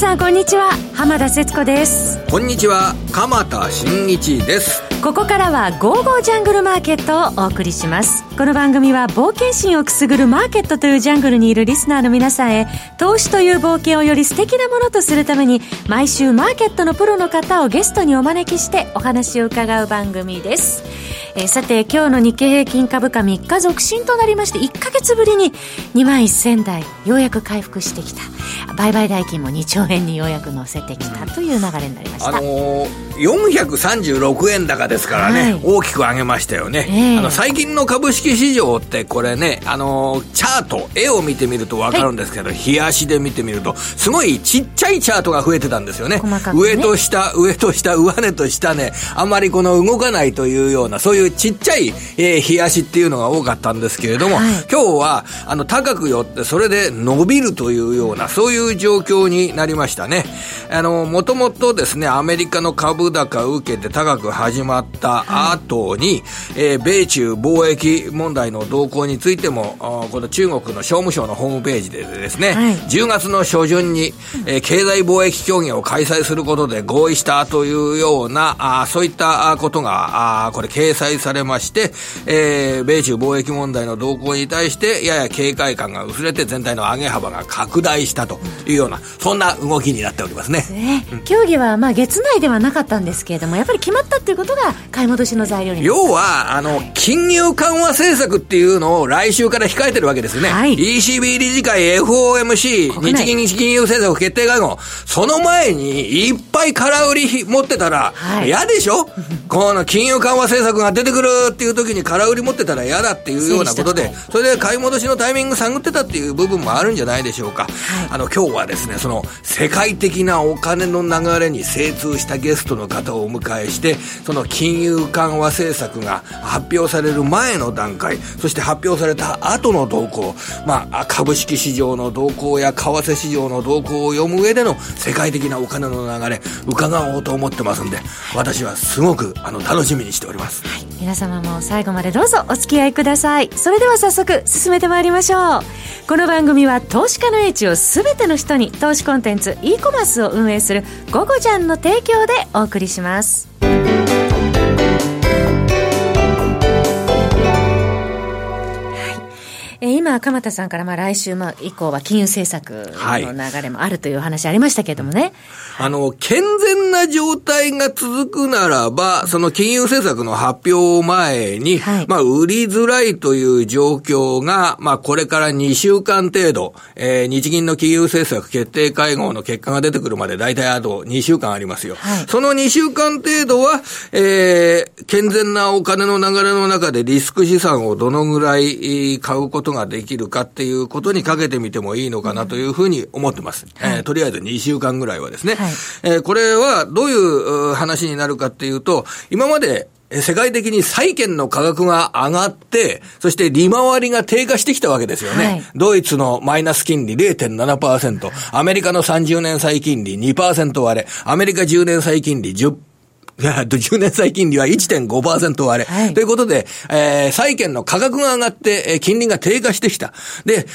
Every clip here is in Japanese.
さんこんにちは。浜田節子です。こんにちは。鎌田新一です。ここからは「ゴーゴージャングルマーケット」をお送りしますこの番組は冒険心をくすぐるマーケットというジャングルにいるリスナーの皆さんへ投資という冒険をより素敵なものとするために毎週マーケットのプロの方をゲストにお招きしてお話を伺う番組です。えー、さて今日の日経平均株価3日続伸となりまして1か月ぶりに2万1000台ようやく回復してきた。売買代金も2兆円にようやく乗せてきたという流れになりました、あのー、436円高ですからね、はい、大きく上げましたよね、えー、あの最近の株式市場ってこれね、あのー、チャート絵を見てみると分かるんですけど、はい、日足で見てみるとすごいちっちゃいチャートが増えてたんですよね、ね、上と下上と下上値と下ねあんまりこの動かないというようなそういうちっちゃい、えー、日足っていうのが多かったんですけれども、はい、今日はあの高く寄ってそれで伸びるというようなそういう状況になりましたね。あのもともとですねアメリカの株高を受けて高く始まった後に、はい、えー、米中貿易問題の動向についてもこの中国の商務省のホームページでですね、はい、10月の初旬に、えー、経済貿易協議を開催することで合意したというようなあそういったことがあこれ掲載されまして、えー、米中貿易問題の動向に対して、やや警戒感が薄れて全体の上げ幅が拡大したというような、そんな動きになっておりますね。協議は、まあ、月内ではなかったんですけれども、やっぱり決まったっていうことが、買い戻しの材料に要は、あの、はい、金融緩和政策っていうのを来週から控えてるわけですね。はい、ECB 理事会、FOMC、日銀金融政策決定会合、その前にいっぱい空売り持ってたら、嫌、はい、でしょ？この金融緩和政策が出てくるっていう時に空売り持ってたら嫌だっていうようなことで、それで買い戻しのタイミング探ってたっていう部分もあるんじゃないでしょうか。はい、あの、今日はですね、その世界的なお金の流れに精通したゲストの方をお迎えして、その金融緩和政策が発表される前の段階、そして発表された後の動向、まあ、株式市場の動向や為替市場の動向を読む上での世界的なお金の流れ、伺おうと思ってますんで、私はすごくあの楽しみにしております。はい、皆様も最後までどうぞお付き合いください。それでは早速進めてまいりましょう。この番組は投資家の英知を全ての人に投資コンテンツ e コマースを運営する「ゴゴジャン」の提供でお送りします。今、鎌田さんからまあ来週まあ以降は金融政策の流れもあるという話ありましたけれどもね。はい、あの、健全な状態が続くならば、その金融政策の発表前に、はい、まあ、売りづらいという状況が、まあ、これから2週間程度、えー、日銀の金融政策決定会合の結果が出てくるまで大体あと2週間ありますよ。はい、その2週間程度は、えー、健全なお金の流れの中でリスク資産をどのぐらい買うことができるかっていうことにかけてみてもいいのかなというふうに思ってます。はい、えー、とりあえず2週間ぐらいはですね。はい、えー、これはどういう話になるかっていうと、今まで世界的に債券の価格が上がって、そして利回りが低下してきたわけですよね。はい、ドイツのマイナス金利0.7%、アメリカの30年債金利2%割れ、アメリカ10年債金利10%、10 年債金利は1.5%割れ。はい、ということで、えー、債券の価格が上がって、えー、金利が低下してきた。で、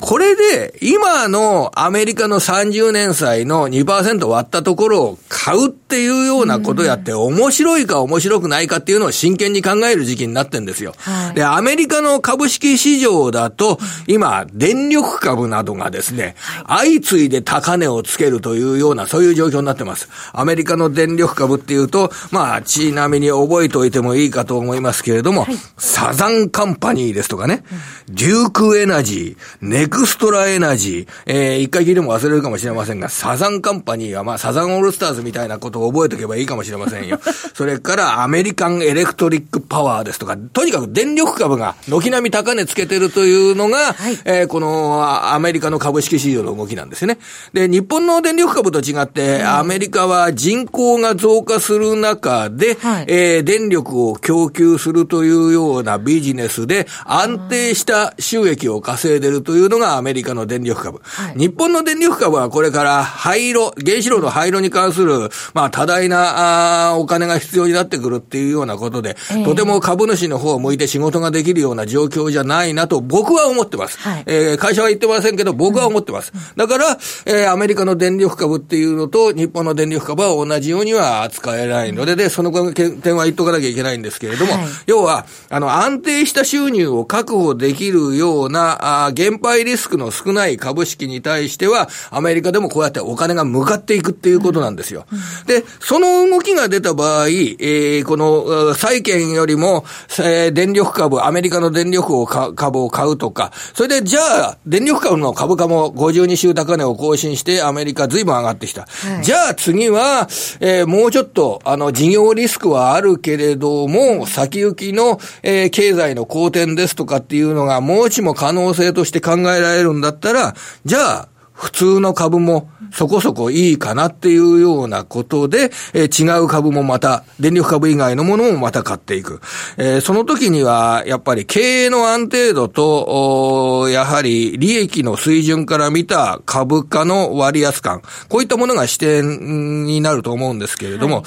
これで、今のアメリカの30年債の2%割ったところを買うっていうようなことやって、面白いか面白くないかっていうのを真剣に考える時期になってんですよ。はい、で、アメリカの株式市場だと、今、電力株などがですね、相次いで高値をつけるというような、そういう状況になってます。アメリカの電力株っていうと、まあ、ちなみに覚えておいてもいいかと思いますけれども、はい、サザンカンパニーですとかね、デュークエナジー、ネクステラエナジー、えー、一回聞いても忘れるかもしれませんが、サザンカンパニーは、まあ、サザンオールスターズみたいなことを覚えておけばいいかもしれませんよ。それから、アメリカンエレクトリックパワーですとか、とにかく電力株が軒並み高値つけてるというのが、はい、えー、このアメリカの株式市場の動きなんですよね。で、日本の電力株と違って、アメリカは人口が増加する中で、はい、えー、電力を供給するというようなビジネスで安定した収益を稼いでるというのががアメリカの電力株。はい、日本の電力株はこれから廃炉、原子炉の廃炉に関する、まあ多大なあお金が必要になってくるっていうようなことで、えー、とても株主の方を向いて仕事ができるような状況じゃないなと僕は思ってます。はい、えー、会社は言ってませんけど、僕は思ってます。だから、えー、アメリカの電力株っていうのと日本の電力株は同じようには扱えないので、で、その点は言っとかなきゃいけないんですけれども、はい、要は、あの、安定した収入を確保できるような、あ減配リスクの少ない株式に対しては、アメリカでもこうやってお金が向かっていくっていうことなんですよ。で、その動きが出た場合、えー、この、債券よりも、えー、電力株、アメリカの電力を株を買うとか、それでじゃあ、電力株の株価も52週高値を更新して、アメリカ随分上がってきた。はい、じゃあ次は、えー、もうちょっと、あの、事業リスクはあるけれども、先行きの、えー、経済の好転ですとかっていうのが、もうちも可能性として考えられるんだったら、じゃあ、普通の株もそこそこいいかなっていうようなことで、えー、違う株もまた、電力株以外のものもまた買っていく。えー、その時には、やっぱり経営の安定度と、やはり利益の水準から見た株価の割安感、こういったものが視点になると思うんですけれども、は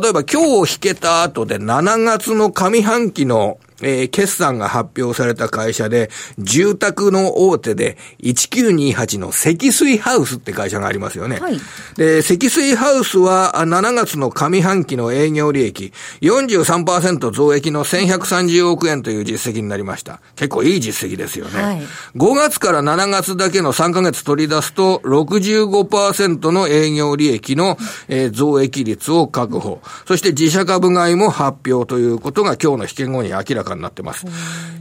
い、例えば今日引けた後で7月の上半期のえー、決算が発表された会社で、住宅の大手で、1928の積水ハウスって会社がありますよね。はい、で、積水ハウスは、7月の上半期の営業利益、43%増益の1130億円という実績になりました。結構いい実績ですよね。はい、5月から7月だけの3ヶ月取り出すと、65%の営業利益の、えー、増益率を確保。そして自社株買いも発表ということが今日の引け後に明らかになってます。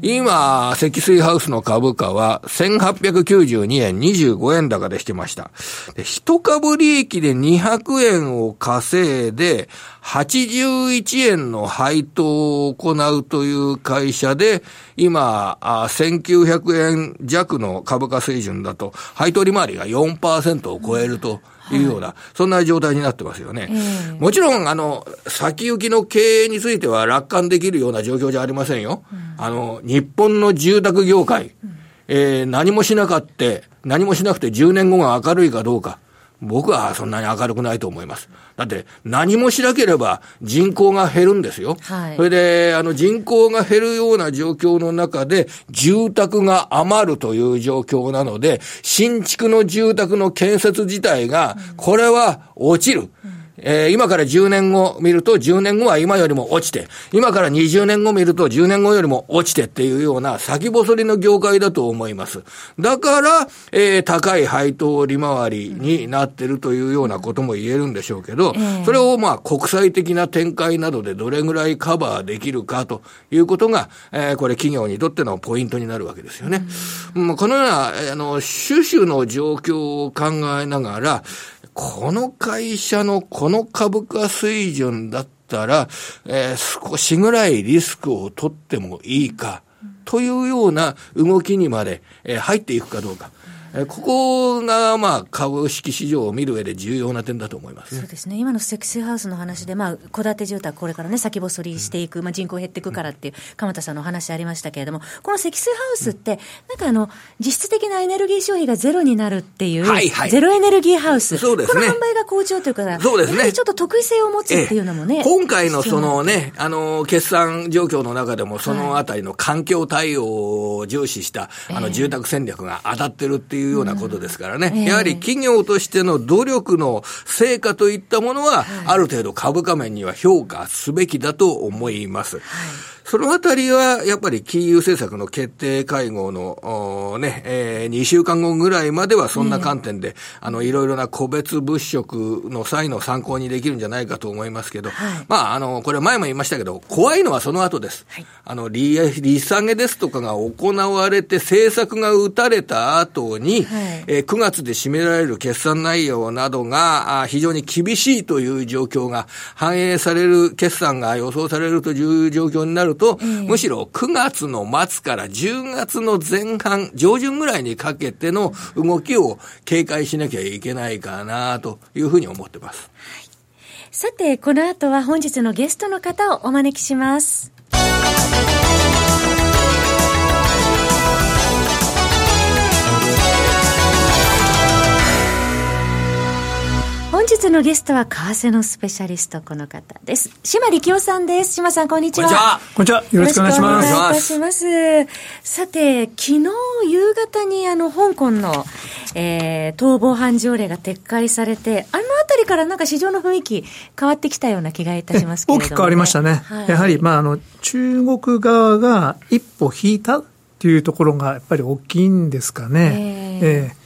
今、積水ハウスの株価は1892円25円高でしてました。で、一株利益で200円を稼いで、81円の配当を行うという会社で、今、1900円弱の株価水準だと、配当利回りが4%を超えるというような、はい、そんな状態になってますよね。えー、もちろん、あの、先行きの経営については楽観できるような状況じゃありませんよ。うん、あの、日本の住宅業界、うん、えー、何もしなかって、何もしなくて10年後が明るいかどうか。僕はそんなに明るくないと思います。だって、何もしなければ人口が減るんですよ。はい、それで、あの、人口が減るような状況の中で、住宅が余るという状況なので、新築の住宅の建設自体が、これは落ちる。うんえー、今から10年後見ると、10年後は今よりも落ちて、今から20年後見ると、10年後よりも落ちてっていうような先細りの業界だと思います。だから、えー、高い配当利回りになってるというようなことも言えるんでしょうけど、それをまあ国際的な展開などでどれぐらいカバーできるかということが、えー、これ企業にとってのポイントになるわけですよね。うん、このような、あの、種々の状況を考えながら、この会社のこの株価水準だったら、えー、少しぐらいリスクを取ってもいいか、というような動きにまで、えー、入っていくかどうか。ここが、まあ、株式市場を見る上で重要な点だと思います、ね、そうですね。今の積水ハウスの話で、まあ、戸建て住宅、これからね、先細りしていく、まあ、人口減っていくからっていう、鎌田さんのお話ありましたけれども、この積水ハウスって、なんかあの、実質的なエネルギー消費がゼロになるっていう、はいはい、ゼロエネルギーハウス。そうですね。この販売が好調というか、そうですね。ちょっと得意性を持つっていうのもね。今回のそのね、あの、決算状況の中でも、そのあたりの環境対応を重視した、あの、住宅戦略が当たってるっていうようなことですからね、やはり企業としての努力の成果といったものは、ある程度株価面には評価すべきだと思います。はいそのあたりは、やっぱり金融政策の決定会合の、ね、えー、2週間後ぐらいまではそんな観点で、あの、いろいろな個別物色の際の参考にできるんじゃないかと思いますけど、はい、まあ、あの、これ前も言いましたけど、怖いのはその後です。はい、あの、利、利下げですとかが行われて、政策が打たれた後に、はい、えー、9月で占められる決算内容などが、非常に厳しいという状況が反映される、決算が予想されるという状況になると、えー、むしろ9月の末から10月の前半、上旬ぐらいにかけての動きを警戒しなきゃいけないかなというふうに思ってます。はい、さて、この後は本日のゲストの方をお招きします。日のゲストは、為替のスペシャリスト、この方です。島力夫さんです。島さん、こんにちは。こんにちは。よろしくお願いします。よろしくお願いいたします。さて、昨日夕方に、あの、香港の、えー、逃亡犯条例が撤回されて、あのあたりからなんか市場の雰囲気変わってきたような気がいたしますけれども、ね、大きく変わりましたね。はい、やはり、まあ、あの、中国側が一歩引いたっていうところがやっぱり大きいんですかね。えー、えー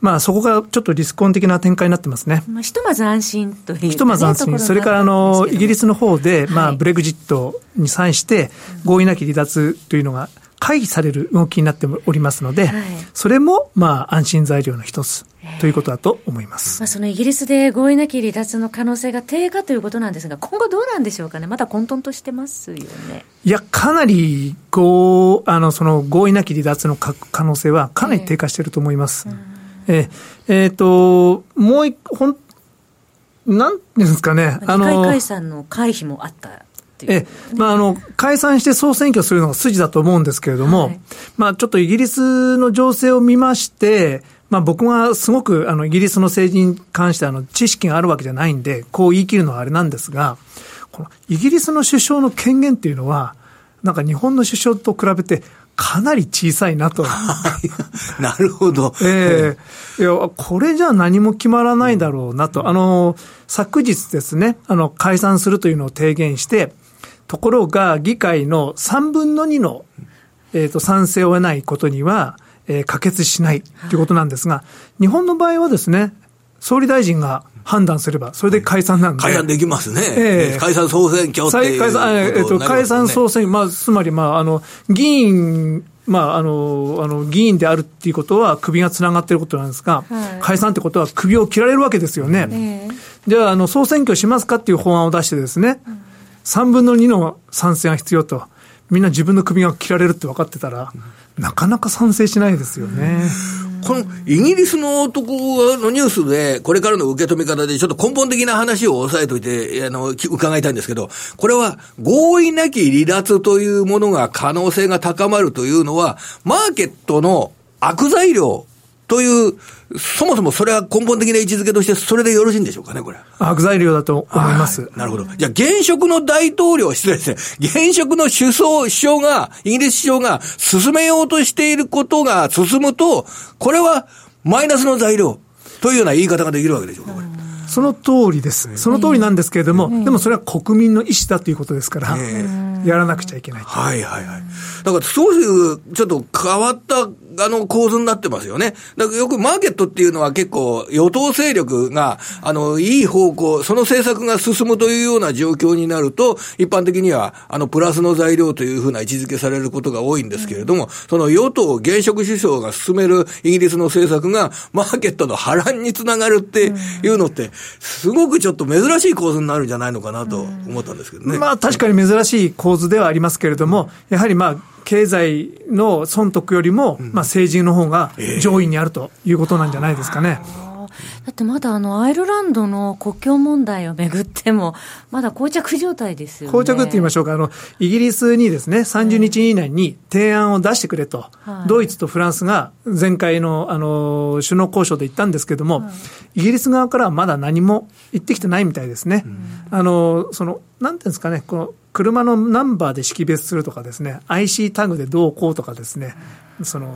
まあ、そこがちょっとリスコン的な展開になってますね。まあ、ひとまず安心という、ね、ひとまず安心。それからあの、イギリスの方で、まあ、ブレグジットに際して、合意なき離脱というのが回避される動きになっておりますので、はい、それも、まあ、安心材料の一つ。ということだと思います。まあ、そのイギリスで合意なき離脱の可能性が低下ということなんですが、今後どうなんでしょうかね、まだ混沌としてますよね。いや、かなり合あのその合意なき離脱の可能性はかなり低下していると思います。えーええー、と、もう一個、ほん、なんていうんですかね。あの、解散の回避もあった。えまあ、あの、解散して総選挙するのが筋だと思うんですけれども、はい、まあ、ちょっとイギリスの情勢を見まして、まあ、僕はすごく、あの、イギリスの政治に関してあの、知識があるわけじゃないんで、こう言い切るのはあれなんですが、このイギリスの首相の権限っていうのは、なんか日本の首相と比べて、かなり小さいなと。なるほど。ええー、いや、これじゃ何も決まらないだろうなと。あの、昨日ですね、あの、解散するというのを提言して、ところが議会の3分の2の、えっ、ー、と、賛成を得ないことには、えー、可決しないということなんですが、日本の場合はですね、総理大臣が判断すれば、それで解散なんで。解散できますね。えー、解散総選挙っていう解散、えっ、と、解散総選、まあ、つまり、まあ、あの、議員、まあ、あの、あの、議員であるっていうことは首がつながっていることなんですが、はい、解散ってことは首を切られるわけですよね。えー、じゃあ、あの、総選挙しますかっていう法案を出してですね、うん、3分の2の賛成が必要と。みんな自分の首が切られるって分かってたら、なかなか賛成しないですよね。このイギリスの男のニュースで、これからの受け止め方で、ちょっと根本的な話を押さえておいて、あの、伺いたいんですけど、これは合意なき離脱というものが可能性が高まるというのは、マーケットの悪材料という、そもそもそれは根本的な位置づけとして、それでよろしいんでしょうかね、これ。悪材料だと思います。なるほど。じゃあ、現職の大統領、失礼ですね。現職の首相、首相が、イギリス首相が進めようとしていることが進むと、これはマイナスの材料というような言い方ができるわけでしょうか、これ。その通りです。その通りなんですけれども、でもそれは国民の意思だということですから、やらなくちゃいけない。はいはいはい。だからそういうちょっと変わったあの構図になってますよね。だからよくマーケットっていうのは結構与党勢力が、あの、いい方向、その政策が進むというような状況になると、一般的には、あの、プラスの材料というふうな位置づけされることが多いんですけれども、その与党、現職首相が進めるイギリスの政策が、マーケットの波乱につながるっていうのって、すごくちょっと珍しい構図になるんじゃないのかなと思ったんですけどね。まあ確かに珍しい構図ではありますけれども、やはりまあ、経済の損得よりも、まあ、政治の方が上位にあるということなんじゃないですかね。だってまだあのアイルランドの国境問題をめぐっても、まだ膠着状態ですよね。膠着って言いましょうか、あのイギリスにですね、30日以内に提案を出してくれと、はい、ドイツとフランスが前回のあの首脳交渉で言ったんですけれども、はい、イギリス側からはまだ何も言ってきてないみたいですね。あのそのなんていうんですかね、この車のナンバーで識別するとかですね、IC タグでどうこうとかですね、その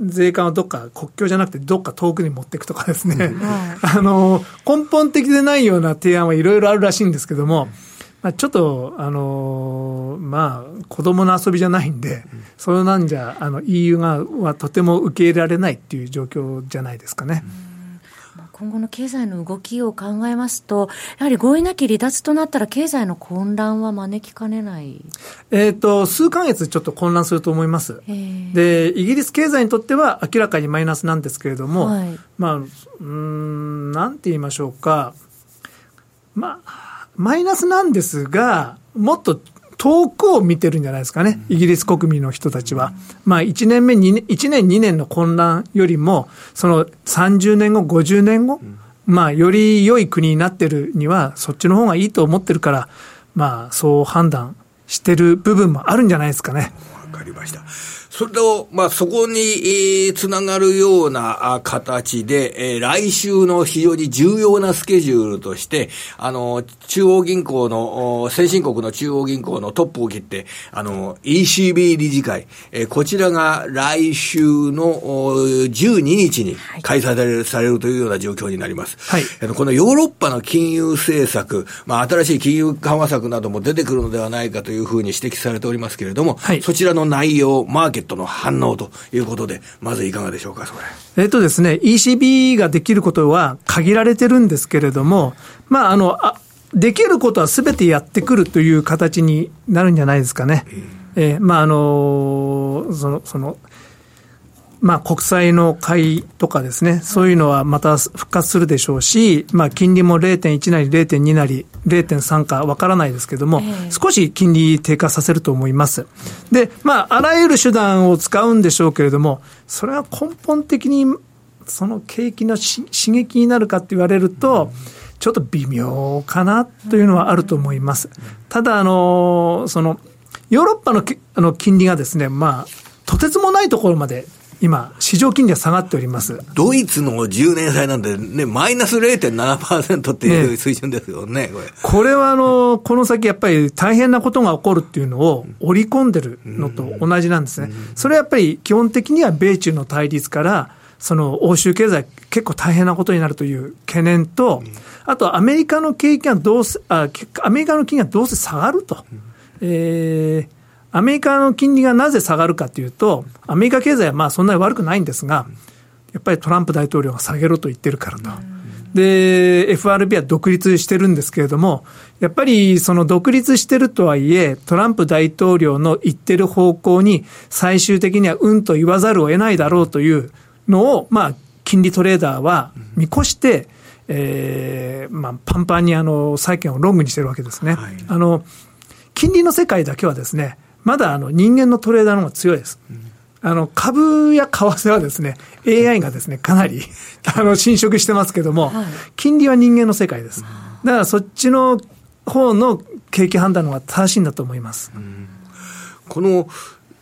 税関をどっか国境じゃなくてどっか遠くに持っていくとかですね、あの根本的でないような提案はいろいろあるらしいんですけども、まあ、ちょっと、あのまあ、子供の遊びじゃないんで、それなんじゃあの EU 側はとても受け入れられないっていう状況じゃないですかね。うん今後の経済の動きを考えますと、やはり合意なき離脱となったら、経済の混乱は招きかねない？えっ、と、数か月ちょっと混乱すると思います。で、イギリス経済にとっては明らかにマイナスなんですけれども、はい、まあ、うん、なんて言いましょうか、まあ、マイナスなんですが、もっと遠くを見てるんじゃないですかね、イギリス国民の人たちは。まあ、1年目、2年、1年、2年の混乱よりも、その30年後、50年後、まあ、より良い国になってるには、そっちの方がいいと思ってるから、まあ、そう判断してる部分もあるんじゃないですかね。かりました。それと、まあ、そこに、えー、つながるような形で、えー、来週の非常に重要なスケジュールとして、あの、中央銀行の、先進国の中央銀行のトップを切って、あの、ECB 理事会、えー、こちらが来週の12日に開催される,、されるというような状況になります。はい。このヨーロッパの金融政策、まあ、新しい金融緩和策なども出てくるのではないかというふうに指摘されておりますけれども、はい、そちらの内容、マーケットの反応ということで、まずいかがでしょうか、それ。えっとですね、ECB ができることは限られてるんですけれども、まあ、あの、あできることはすべてやってくるという形になるんじゃないですかね。えー、まあ、あの、その、その、まあ、国債の買いとかですね、そういうのはまた復活するでしょうし、まあ、金利も0.1なり0.2なり0.3かわからないですけども、少し金利低下させると思います。で、まあ、あらゆる手段を使うんでしょうけれども、それは根本的にその景気の刺激になるかって言われると、ちょっと微妙かなというのはあると思います。ただ、あの、その、ヨーロッパのあの金利がですね、まあ、とてつもないところまで今、市場金利は下がっております。ドイツの10年債なんでね、マイナス0.7%っていう水準ですよね、ねこれ。これはあの、この先やっぱり大変なことが起こるっていうのを織り込んでるのと同じなんですね。それはやっぱり基本的には米中の対立から、その欧州経済結構大変なことになるという懸念と、あとアメリカの景気がどうせ、あアメリカの金利がどうせ下がると。えーアメリカの金利がなぜ下がるかというと、アメリカ経済はまあそんなに悪くないんですが、やっぱりトランプ大統領が下げろと言ってるからと。で、FRB は独立してるんですけれども、やっぱりその独立してるとはいえ、トランプ大統領の言ってる方向に最終的にはうんと言わざるを得ないだろうというのを、まあ、金利トレーダーは見越して、えー、まあ、パンパンにあの、債券をロングにしてるわけですね。はい、あの、金利の世界だけはですね、まだあの人間のトレーダーの方が強いです。あの株や為替はですね、AI がですね、かなりあの侵食してますけども、金利は人間の世界です。だからそっちの方の景気判断の方が正しいんだと思います。この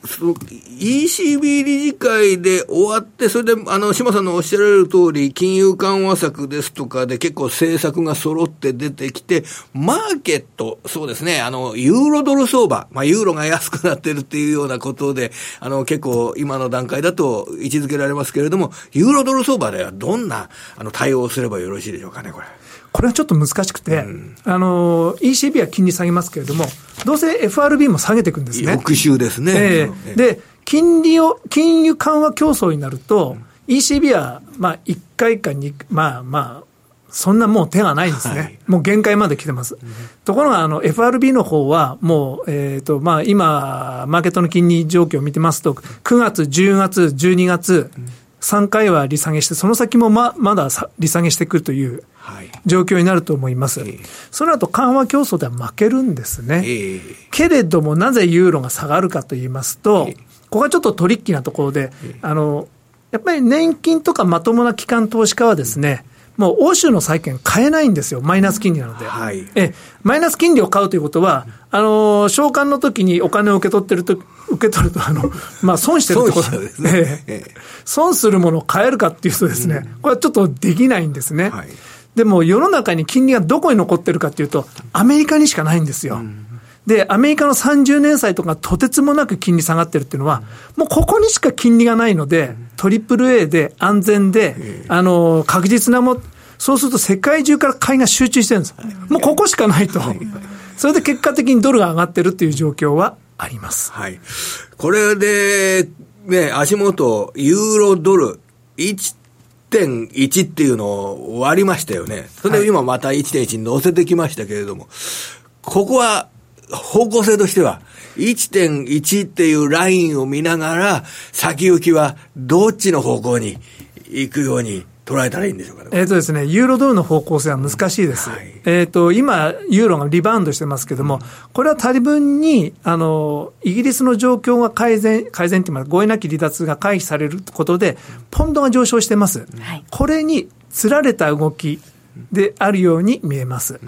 その ECB 理事会で終わって、それで、あの、島さんのおっしゃられる通り、金融緩和策ですとかで結構政策が揃って出てきて、マーケット、そうですね、あの、ユーロドル相場、まあ、ユーロが安くなってるっていうようなことで、あの、結構今の段階だと位置づけられますけれども、ユーロドル相場ではどんな、あの、対応すればよろしいでしょうかね、これ。これはちょっと難しくて、うん、あの、ECB は金利下げますけれども、どうせ FRB も下げていくんですね。翌週ですね。えー、で、金利を、金融緩和競争になると、うん、ECB は、まあ、1回か2、まあまあ、そんなもう手がないんですね。はい、もう限界まで来てます。うん、ところが、あの、FRB の方は、もう、えっ、ー、と、まあ、今、マーケットの金利状況を見てますと、9月、10月、12月、3回は利下げして、その先もままだ利下げしてくるという状況になると思います。はい、その後緩和競争では負けるんですね。えー、けれども、なぜユーロが下がるかと言いますと、えー、ここがちょっとトリッキーなところで、えー、あの、やっぱり年金とかまともな機関投資家はですね、もう欧州の債券買えないんですよ、マイナス金利なので。はい、えマイナス金利を買うということは、あの、償還の時にお金を受け取ってると、受け取ると、あの、まあ、損してるってことですね。ええ、損するものを買えるかっていうとですね、これはちょっとできないんですね。はい、でも、世の中に金利がどこに残ってるかっていうと、アメリカにしかないんですよ。で、アメリカの30年債とかとてつもなく金利下がってるっていうのは、もうここにしか金利がないので、トリプル A で安全で、あの、確実なも、そうすると世界中から買いが集中してるんです。もうここしかないと。それで結果的にドルが上がってるっていう状況はあります。はい。これで、ね、足元、ユーロドル1.1っていうのを割りましたよね。それで今また1.1に乗せてきましたけれども、ここは方向性としては、1.1っていうラインを見ながら、先行きはどっちの方向に行くように捉えたらいいんでしょうか、ね、えっ、とですね、ユーロドルの方向性は難しいです。はい、えっ、と、今、ユーロがリバウンドしてますけども、これは多分に、あの、イギリスの状況が改善、改善っていうか、合意なき離脱が回避されることで、ポンドが上昇してます。はい、これにつられた動きであるように見えます。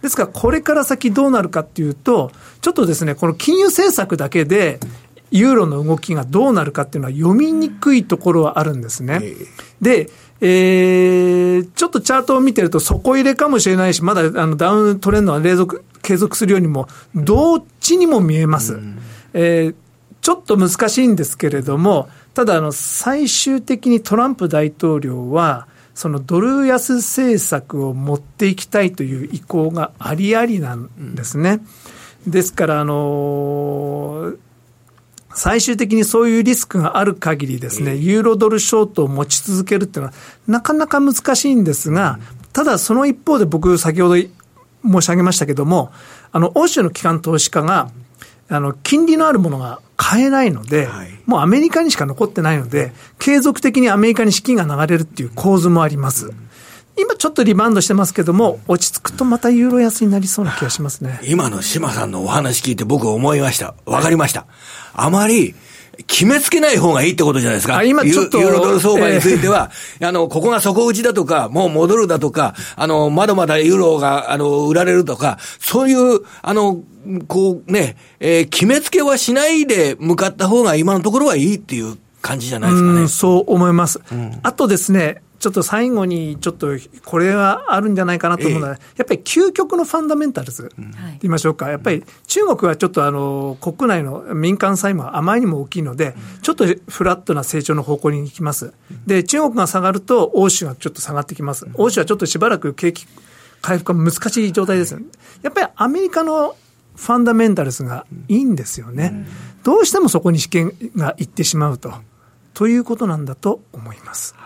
ですから、これから先どうなるかっていうと、ちょっとですね、この金融政策だけで、ユーロの動きがどうなるかっていうのは読みにくいところはあるんですね。で、えー、ちょっとチャートを見てると底入れかもしれないし、まだあのダウントレンドは連続、継続するようにも、どっちにも見えます。えー、ちょっと難しいんですけれども、ただあの、最終的にトランプ大統領は、そのドル安政策を持っていきたいという意向がありありなんですね。ですから、あのー最終的にそういうリスクがある限りですね、ユーロドルショートを持ち続けるっていうのは、なかなか難しいんですが、ただその一方で僕、先ほど申し上げましたけども、あの、欧州の機関投資家が、あの、金利のあるものが買えないので、はい、もうアメリカにしか残ってないので、継続的にアメリカに資金が流れるっていう構図もあります。今ちょっとリバウンドしてますけども、落ち着くとまたユーロ安になりそうな気がしますね。今の島さんのお話聞いて僕思いました。わかりました。あまり、決めつけない方がいいってことじゃないですか。今ちょっと。ユーロドル相場については、えー、あの、ここが底打ちだとか、もう戻るだとか、あの、まだまだユーロが、あの、売られるとか、そういう、あの、こうね、えー、決めつけはしないで向かった方が今のところはいいっていう感じじゃないですかね。そう思います。うん、あとですね、ちょっと最後にちょっとこれはあるんじゃないかなと思うのは、やっぱり究極のファンダメンタルズ、言いましょうか、やっぱり中国はちょっとあの国内の民間債務はあまりにも大きいので、ちょっとフラットな成長の方向に行きます。で、中国が下がると、欧州がちょっと下がってきます。欧州はちょっとしばらく景気回復が難しい状態です。やっぱりアメリカのファンダメンタルズがいいんですよね。どうしてもそこに試験がいってしまうと。ということなんだと思います。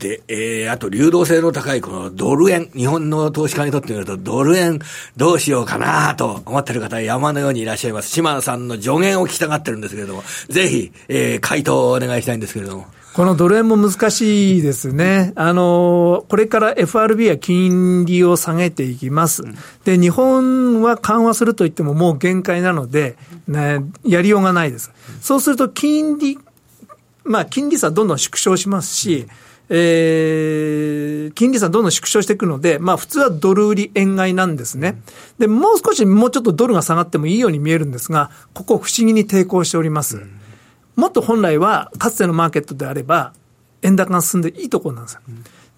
で、えー、あと流動性の高いこのドル円、日本の投資家にとってみるとドル円どうしようかなと思ってる方山のようにいらっしゃいます。島田さんの助言を聞きたがってるんですけれども、ぜひ、えー、回答をお願いしたいんですけれども。このドル円も難しいですね。あの、これから FRB は金利を下げていきます。で、日本は緩和すると言ってももう限界なので、ね、やりようがないです。そうすると金利、まあ、金利差どんどん縮小しますし、えー、金利差どんどん縮小していくので、まあ普通はドル売り円買いなんですね。で、もう少しもうちょっとドルが下がってもいいように見えるんですが、ここ不思議に抵抗しております。もっと本来はかつてのマーケットであれば、円高が進んでいいところなんですよ。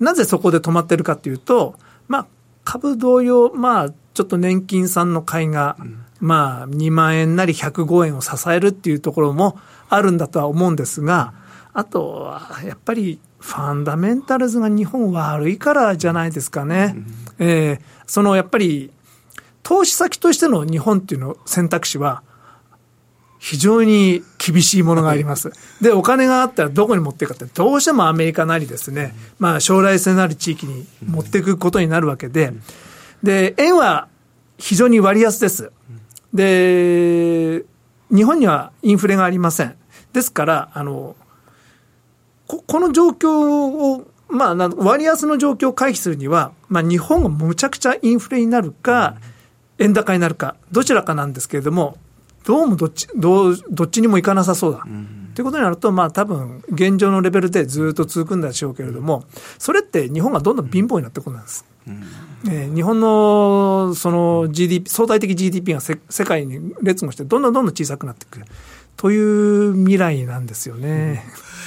なぜそこで止まってるかというと、まあ株同様、まあちょっと年金さんの買いが、まあ2万円なり105円を支えるっていうところもあるんだとは思うんですが、あとはやっぱりファンダメンタルズが日本悪いからじゃないですかね。うん、えー、そのやっぱり、投資先としての日本っていうの選択肢は、非常に厳しいものがあります。で、お金があったらどこに持っていくかって、どうしてもアメリカなりですね、まあ将来性のある地域に持っていくことになるわけで、で、円は非常に割安です。で、日本にはインフレがありません。ですから、あの、ここの状況を、まあ、割安の状況を回避するには、まあ、日本がむちゃくちゃインフレになるか、円高になるか、どちらかなんですけれども、どうもどっち、どう、どっちにもいかなさそうだ。と、いうことになると、まあ多分、現状のレベルでずっと続くんでしょうけれども、それって日本がどんどん貧乏になってくるんです。えー、日本のその GDP、相対的 GDP が世界に列語して、どんどんどんどん小さくなっていくという未来なんですよね。うん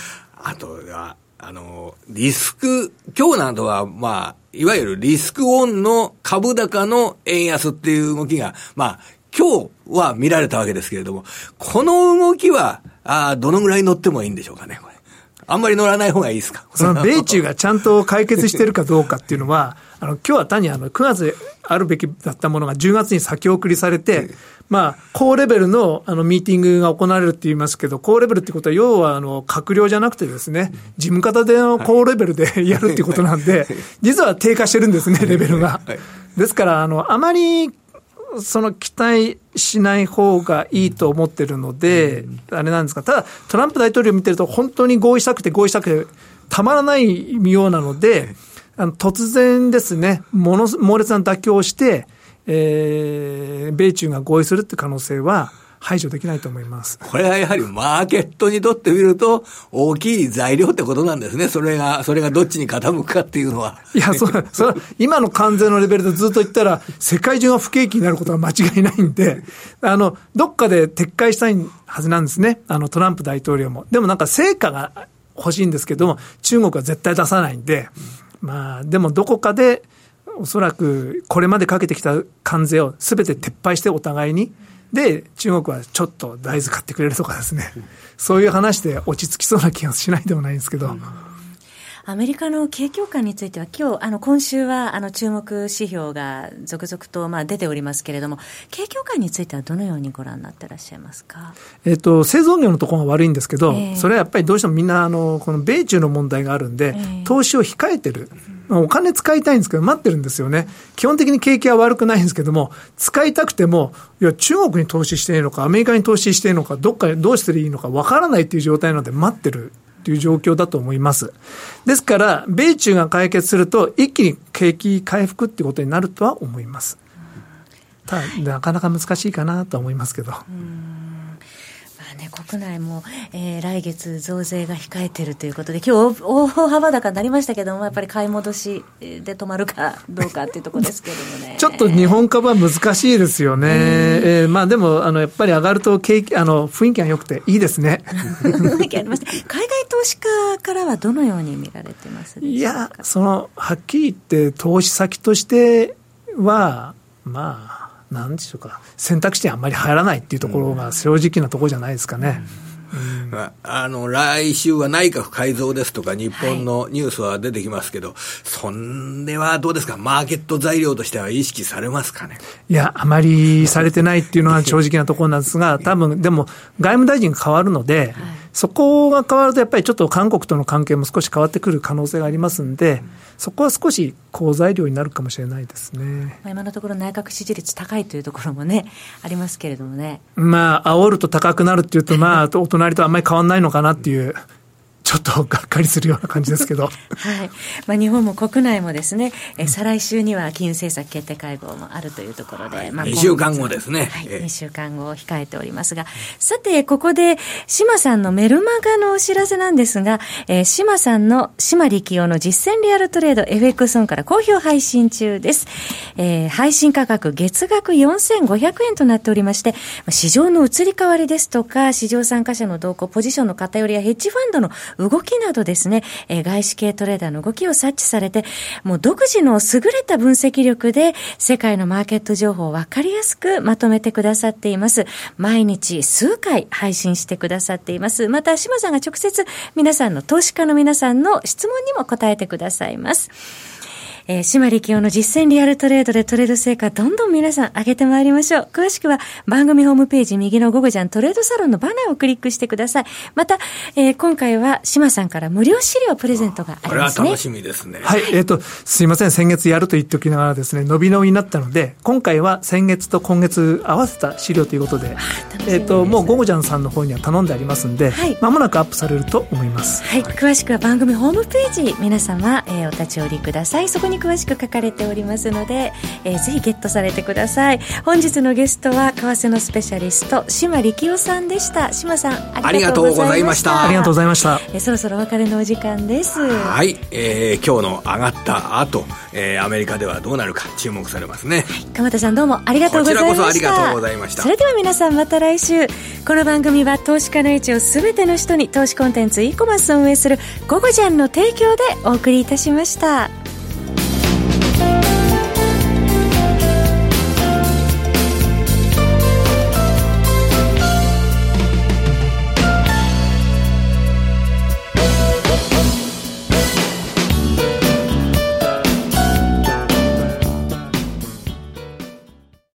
あとは、あの、リスク、今日などは、まあ、いわゆるリスクオンの株高の円安っていう動きが、まあ、今日は見られたわけですけれども、この動きは、あどのぐらい乗ってもいいんでしょうかね、これ。あんまり乗らない方がいいですか？その米中がちゃんと解決してるかどうかっていうのは、あの、今日は単にあの、9月あるべきだったものが10月に先送りされて、まあ、高レベルのあのミーティングが行われるって言いますけど、高レベルってことは、要はあの閣僚じゃなくてですね、事務方での高レベルでやるっていうことなんで、実は低下してるんですね、レベルが。ですから、あの、あまり、その期待しない方がいいと思ってるので、あれなんですか、ただ、トランプ大統領を見てると、本当に合意したくて合意したくて、たまらないようなので、あの突然ですね、もの猛烈な妥協をして、えー、米中が合意するって可能性は、排除できないと思います。これはやはりマーケットにとってみると、大きい材料ってことなんですね。それが、それがどっちに傾くかっていうのは。いや、それ、それ今の関税のレベルでずっと言ったら、世界中が不景気になることは間違いないんで、あの、どっかで撤回したいはずなんですね。あの、トランプ大統領も。でもなんか成果が欲しいんですけども、中国は絶対出さないんで、まあ、でもどこかで、おそらくこれまでかけてきた関税をすべて撤廃してお互いに、で、中国はちょっと大豆買ってくれるとかですね、そういう話で落ち着きそうな気がしないでもないんですけど。うん。アメリカの景況感については、今日あの今週はあの注目指標が続々とまあ出ておりますけれども、景況感についてはどのようにご覧になってらっしゃいますか、えっと、製造業のところが悪いんですけど、えー、それはやっぱりどうしてもみんなあの、この米中の問題があるんで、えー、投資を控えてる。お金使いたいんですけど、待ってるんですよね。基本的に景気は悪くないんですけども、使いたくても、いや、中国に投資していいのか、アメリカに投資していいのか、どっかどうしていいのか、わからないっていう状態なので待ってるという状況だと思います。ですから、米中が解決すると、一気に景気回復っていうことになるとは思います。ただ、なかなか難しいかなと思いますけど。ね、国内も、えー、来月増税が控えてるということで、今日大幅高になりましたけども、やっぱり買い戻しで止まるかどうかっていうところですけどもね。ちょっと日本株は難しいですよね。えー、まあでも、あの、やっぱり上がると景気、あの、雰囲気が良くていいですね。雰囲気あります。海外投資家からはどのように見られてますいや、その、はっきり言って、投資先としては、まあ、なんでしょうか、選択肢にあんまり入らないっていうところが正直なところじゃないですかね。うん、あの、来週は内閣改造ですとか、日本のニュースは出てきますけど、はい、そんではどうですか、マーケット材料としては意識されますかね？いや、あまりされてないっていうのは正直なところなんですが、多分、でも、外務大臣が変わるので、はいそこが変わると、やっぱりちょっと韓国との関係も少し変わってくる可能性がありますんで、そこは少し好材料になるかもしれないですね。今のところ内閣支持率高いというところもね、ありますけれどもね。まあ、煽ると高くなるっていうと、まあ、お隣とあんまり変わらないのかなっていうちょっとがっかりするような感じですけど。はい。まあ、日本も国内もですね、え再来週には金融政策決定会合もあるというところで、まあ、2週間後ですね。はい、2週間後を控えておりますが、さて、ここで、島さんのメルマガのお知らせなんですが、えー、島さんの島力夫の実践リアルトレード FX オンから好評配信中です。えー、配信価格月額4500円となっておりまして、市場の移り変わりですとか、市場参加者の動向、ポジションの偏りやヘッジファンドの動きなどですね、えー、外資系トレーダーの動きを察知されて、もう独自の優れた分析力で世界のマーケット情報をわかりやすくまとめてくださっています。毎日数回配信してくださっています。また、島さんが直接皆さんの投資家の皆さんの質問にも答えてくださいます。えー、島力夫の実践リアルトレードでトレード成果どんどん皆さん上げてまいりましょう。詳しくは番組ホームページ右の午後じゃんトレードサロンのバナーをクリックしてください。また、えー、今回は島さんから無料資料プレゼントがありますね。これは楽しみですね。はい、えっ、ー、と、すいません、先月やると言っておきながらですね、伸び伸びになったので、今回は先月と今月合わせた資料ということで、えっ、ー、と、もう午後じゃんさんの方には頼んでありますんで、はい、間もなくアップされると思います。はい、詳しくは番組ホームページ、皆様、えー、お立ち寄りください。そこに詳しく書かれておりますので、えー、ぜひゲットされてください。本日のゲストは為替のスペシャリスト島力夫さんでした。島さんありがとうございました。ありがとうございました。えー、そろそろお別れのお時間です。はい、えー、今日の上がった後、えー、アメリカではどうなるか注目されますね、はい、鎌田さんどうもありがとうございました。こちらこそありがとうございました。それでは皆さんまた来週。この番組は投資家の位置をすべての人に投資コンテンツ e コマースを運営する「ゴゴジャン」の提供でお送りいたしました。